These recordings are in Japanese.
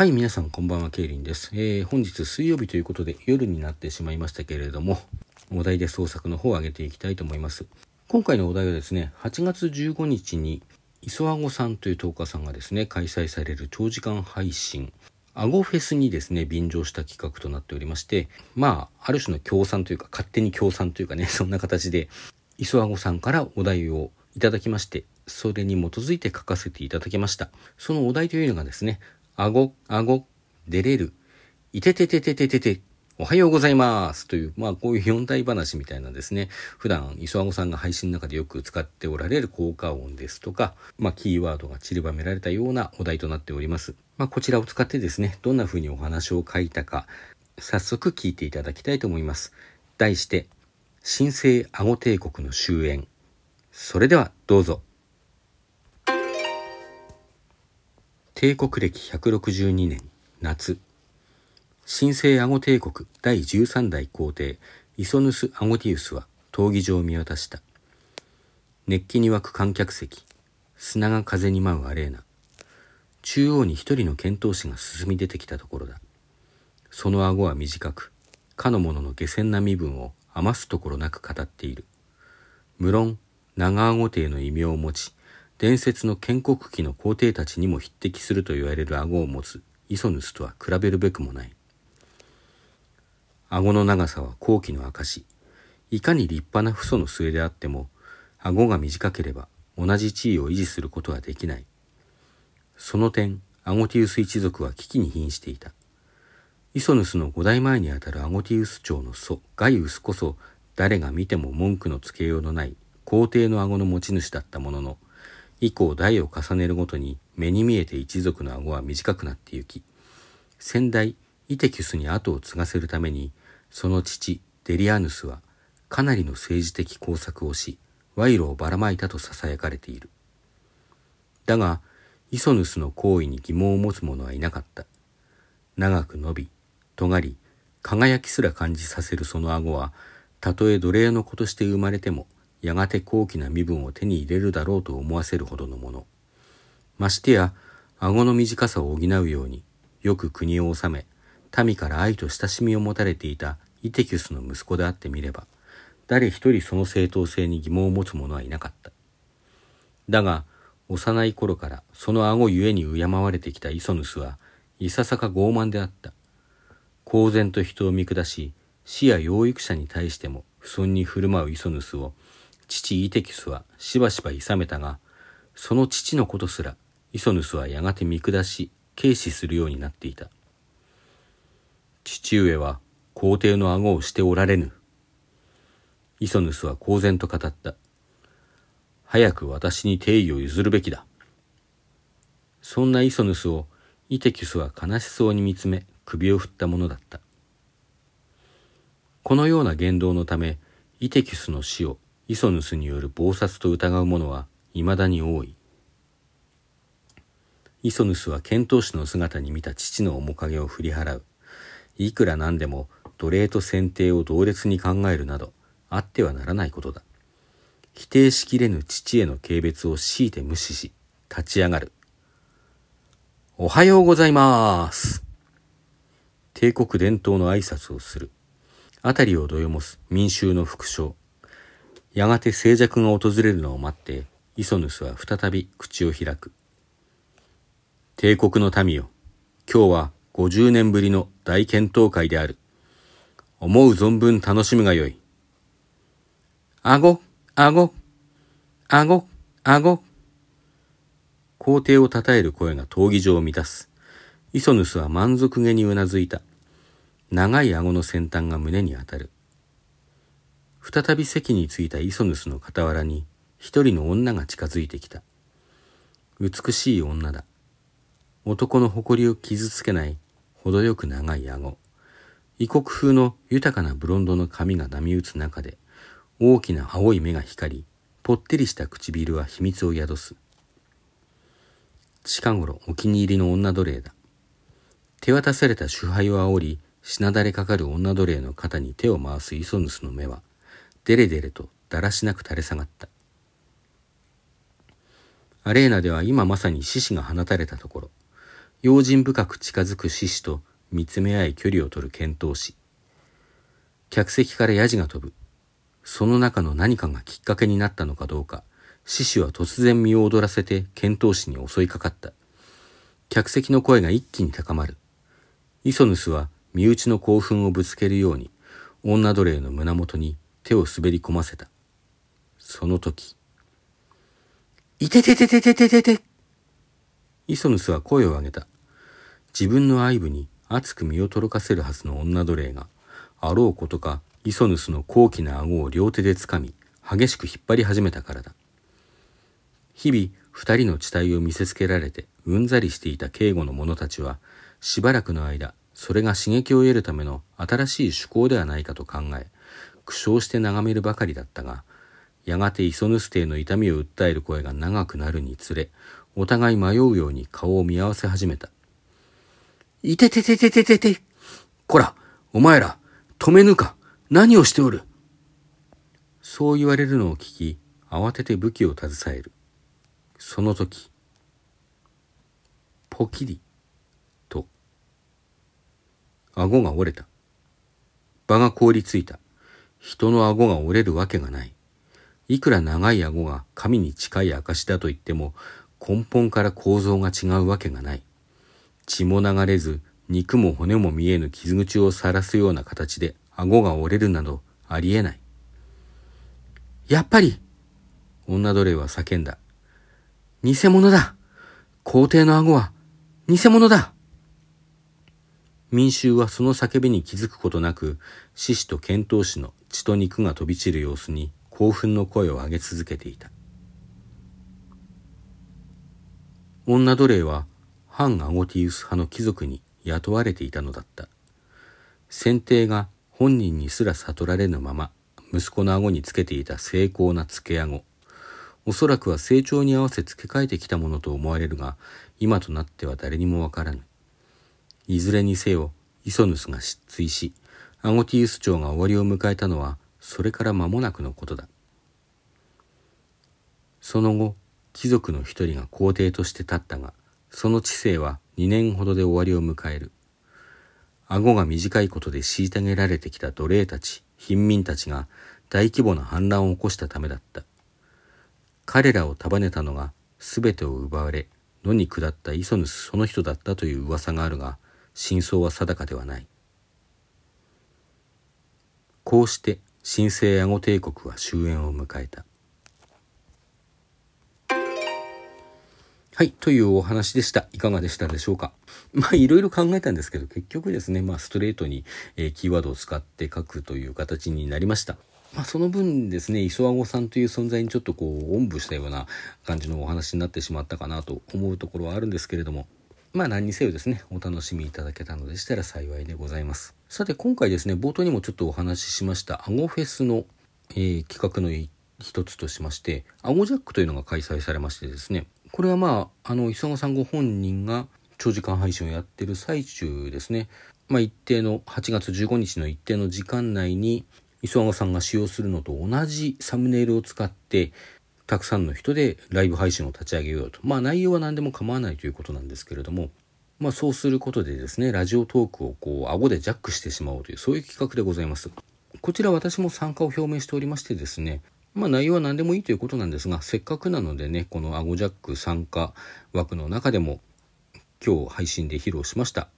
はい、皆さんこんばんは、ケイリンです。えー、本日水曜日ということで夜になってしまいましたけれども、お題で創作の方を上げていきたいと思います。今回のお題はですね、8月15日に磯あごさんという10日さんがですね、開催される長時間配信、アゴフェスにですね、便乗した企画となっておりまして、まあ、ある種の協賛というか、勝手に協賛というかね、そんな形で、磯あごさんからお題をいただきまして、それに基づいて書かせていただきました。そのお題というのがですね、顎、顎、出れる、いててててててて、おはようございますという、まあこういう四大話みたいなですね、普段磯顎さんが配信の中でよく使っておられる効果音ですとか、まあキーワードが散りばめられたようなお題となっております。まあこちらを使ってですね、どんな風にお話を書いたか、早速聞いていただきたいと思います。題して、新生顎帝国の終焉。それではどうぞ。帝国歴162年夏。神聖アゴ帝国第13代皇帝イソヌス・アゴティウスは闘技場を見渡した。熱気に沸く観客席砂が風に舞うアレーナ。中央に一人の剣闘士が進み出てきたところだ。その顎は短くかの者の下船な身分を余すところなく語っている。無論長顎帝の異名を持ち伝説の建国期の皇帝たちにも匹敵すると言われる顎を持つイソヌスとは比べるべくもない。顎の長さは後期の証。いかに立派な父祖の末であっても、顎が短ければ同じ地位を維持することはできない。その点、アゴティウス一族は危機に瀕していた。イソヌスの五代前にあたるアゴティウス朝の祖、ガイウスこそ、誰が見ても文句のつけようのない皇帝の顎の持ち主だったものの、以降代を重ねるごとに目に見えて一族の顎は短くなってゆき、先代イテキュスに後を継がせるために、その父デリアヌスはかなりの政治的工作をし、賄賂をばらまいたと囁かれている。だが、イソヌスの行為に疑問を持つ者はいなかった。長く伸び、尖り、輝きすら感じさせるその顎は、たとえ奴隷の子として生まれても、やがて高貴な身分を手に入れるだろうと思わせるほどのもの。ましてや、顎の短さを補うように、よく国を治め、民から愛と親しみを持たれていたイテキュスの息子であってみれば、誰一人その正当性に疑問を持つ者はいなかった。だが、幼い頃からその顎ゆえに敬われてきたイソヌスは、いささか傲慢であった。公然と人を見下し、死や養育者に対しても不尊に振る舞うイソヌスを、父イテキスはしばしば諌めたが、その父のことすら、イソヌスはやがて見下し、軽視するようになっていた。父上は皇帝の顎をしておられぬ。イソヌスは公然と語った。早く私に定位を譲るべきだ。そんなイソヌスをイテキュスは悲しそうに見つめ首を振ったものだった。このような言動のため、イテキュスの死をイソヌスによる暴殺と疑う者は未だに多い。イソヌスは遣唐使の姿に見た父の面影を振り払う。いくらなんでも奴隷と選定を同列に考えるなどあってはならないことだ。否定しきれぬ父への軽蔑を強いて無視し、立ち上がる。おはようございます。帝国伝統の挨拶をする。あたりをどよもす民衆の副将。やがて静寂が訪れるのを待って、イソヌスは再び口を開く。帝国の民よ、今日は50年ぶりの大検討会である。思う存分楽しむがよい。あご、あご、あご、あご。皇帝を称える声が闘技場を満たす。イソヌスは満足げにうなずいた。長い顎の先端が胸に当たる。再び席に着いたイソヌスの傍らに一人の女が近づいてきた。美しい女だ。男の誇りを傷つけない程よく長い顎。異国風の豊かなブロンドの髪が波打つ中で大きな青い目が光り、ぽってりした唇は秘密を宿す。近頃お気に入りの女奴隷だ。手渡された主杯を煽り、しなだれかかる女奴隷の肩に手を回すイソヌスの目は、デレデレとだらしなく垂れ下がった。アレーナでは今まさに獅子が放たれたところ、用心深く近づく獅子と見つめ合い距離を取る遣唐使。客席からヤジが飛ぶ。その中の何かがきっかけになったのかどうか、獅子は突然身を躍らせて遣唐使に襲いかかった。客席の声が一気に高まる。イソヌスは身内の興奮をぶつけるように、女奴隷の胸元に手を滑り込ませた。その時、いててててててててイソヌスは声を上げた。自分の愛部に熱く身をとろかせるはずの女奴隷が、あろうことかイソヌスの高貴な顎を両手でつかみ、激しく引っ張り始めたからだ。日々、二人の地帯を見せつけられて、うんざりしていた警護の者たちは、しばらくの間、それが刺激を得るための新しい趣向ではないかと考え、苦笑して眺めるばかりだったが、やがてイソヌス帝の痛みを訴える声が長くなるにつれ、お互い迷うように顔を見合わせ始めた。いててててててて。こら、お前ら、止めぬか。何をしておる？そう言われるのを聞き、慌てて武器を携える。その時、ポキリ、と、顎が折れた。場が凍りついた。人の顎が折れるわけがない。いくら長い顎が神に近い証だと言っても、根本から構造が違うわけがない。血も流れず、肉も骨も見えぬ傷口を晒すような形で顎が折れるなどありえない。やっぱり女奴隷は叫んだ。偽物だ皇帝の顎は偽物だ民衆はその叫びに気づくことなく、獅子と遣唐使の血と肉が飛び散る様子に興奮の声を上げ続けていた。女奴隷は反アゴティウス派の貴族に雇われていたのだった。先帝が本人にすら悟られぬまま、息子の顎につけていた精巧な付け顎。おそらくは成長に合わせ付け替えてきたものと思われるが、今となっては誰にもわからぬ。いずれにせよ、イソヌスが失墜し、アゴティウス朝が終わりを迎えたのは、それから間もなくのことだ。その後、貴族の一人が皇帝として立ったが、その知性は2年ほどで終わりを迎える。顎が短いことで虐げられてきた奴隷たち、貧民たちが大規模な反乱を起こしたためだった。彼らを束ねたのが全てを奪われ、野に下ったイソヌスその人だったという噂があるが、真相は定かではない。こうして神聖アゴ帝国は終焉を迎えた。はい、というお話でした。いかがでしたでしょうか？まあ、いろいろ考えたんですけど、結局ですね、まあ、ストレートに、えー、キーワードを使って書くという形になりました。まあ、その分ですね、磯顎さんという存在にちょっとこう、おんぶしたような感じのお話になってしまったかなと思うところはあるんですけれども、まあ何にせよですね、お楽しみいただけたのでしたら幸いでございます。さて今回ですね、冒頭にもちょっとお話ししました、アゴフェスの、えー、企画の一つとしまして、アゴジャックというのが開催されましてですね、これはまあ、あの、磯野さんご本人が長時間配信をやってる最中ですね。まあ、一定の、8月15日の一定の時間内に、磯野さんが使用するのと同じサムネイルを使って、たくさんの人でライブ配信を立ち上げようと。まあ、内容は何でも構わないということなんですけれども、まあ、そうすることでですね、ラジオトークをこう、顎でジャックしてしまおうという、そういう企画でございます。こちら私も参加を表明しておりましてですね、まあ内容は何でもいいということなんですが、せっかくなのでね、このアゴジャック参加枠の中でも、今日配信で披露しました、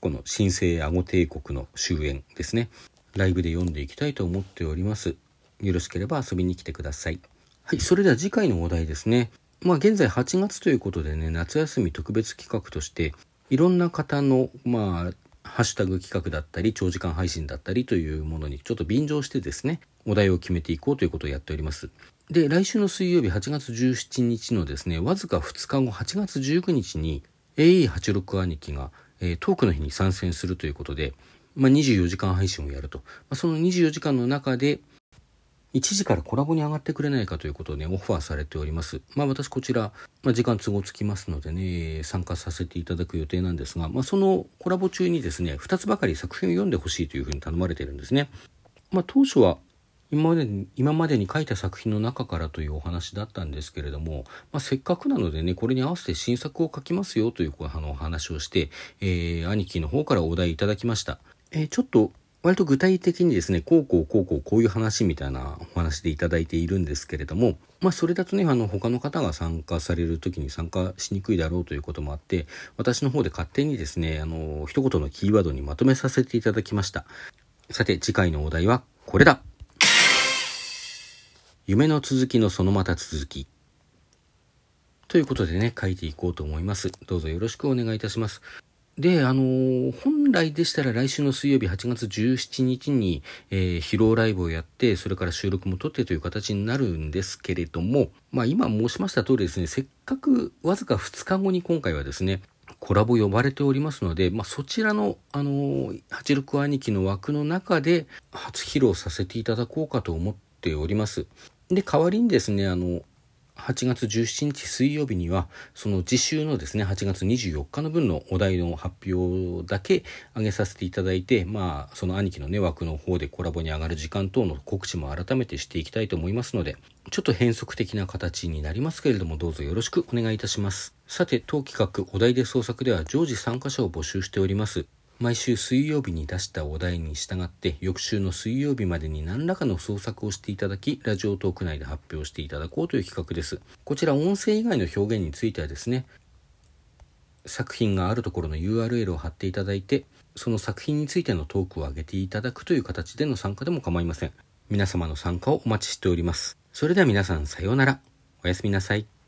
この新生アゴ帝国の終焉ですね。ライブで読んでいきたいと思っております。よろしければ遊びに来てください。はい、それでは次回のお題ですね。まあ現在8月ということでね、夏休み特別企画として、いろんな方の、まあ、ハッシュタグ企画だったり、長時間配信だったりというものにちょっと便乗してですね、お題を決めていこうということをやっております。で、来週の水曜日8月17日のですね、わずか2日後8月19日に AE86 兄貴が、えー、トークの日に参戦するということで、まあ、24時間配信をやると。まあ、その24時間の中で、1時からコラボに上がってくれないかということをね、オファーされております。まあ私こちら、まあ、時間都合つきますのでね、参加させていただく予定なんですが、まあそのコラボ中にですね、2つばかり作品を読んでほしいというふうに頼まれてるんですね。まあ当初は今までに今までに書いた作品の中からというお話だったんですけれども、まあ、せっかくなのでねこれに合わせて新作を書きますよというあのお話をして、えー、兄貴の方からお題いただきました、えー、ちょっと割と具体的にですね、こうこうこうこうこういう話みたいなお話でいただいているんですけれども、まあそれだとね、あの他の方が参加される時に参加しにくいだろうということもあって、私の方で勝手にですね、あの、一言のキーワードにまとめさせていただきました。さて次回のお題はこれだ夢の続きのそのまた続き。ということでね、書いていこうと思います。どうぞよろしくお願いいたします。で、あのー、本来でしたら来週の水曜日8月17日に、えー、披露ライブをやって、それから収録も撮ってという形になるんですけれども、まあ今申しました通りですね、せっかくわずか2日後に今回はですね、コラボ呼ばれておりますので、まあ、そちらの、あのー、86兄貴の枠の中で初披露させていただこうかと思っております。で、代わりにですね、あの、8月17日水曜日にはその次週のですね8月24日の分のお題の発表だけ上げさせていただいてまあその兄貴のね枠の方でコラボに上がる時間等の告知も改めてしていきたいと思いますのでちょっと変則的な形になりますけれどもどうぞよろしくお願いいたします。さて当企画お題で創作では常時参加者を募集しております。毎週水曜日に出したお題に従って翌週の水曜日までに何らかの創作をしていただきラジオトーク内で発表していただこうという企画です。こちら音声以外の表現についてはですね作品があるところの URL を貼っていただいてその作品についてのトークを上げていただくという形での参加でも構いません。皆様の参加をお待ちしております。それでは皆さんさようなら。おやすみなさい。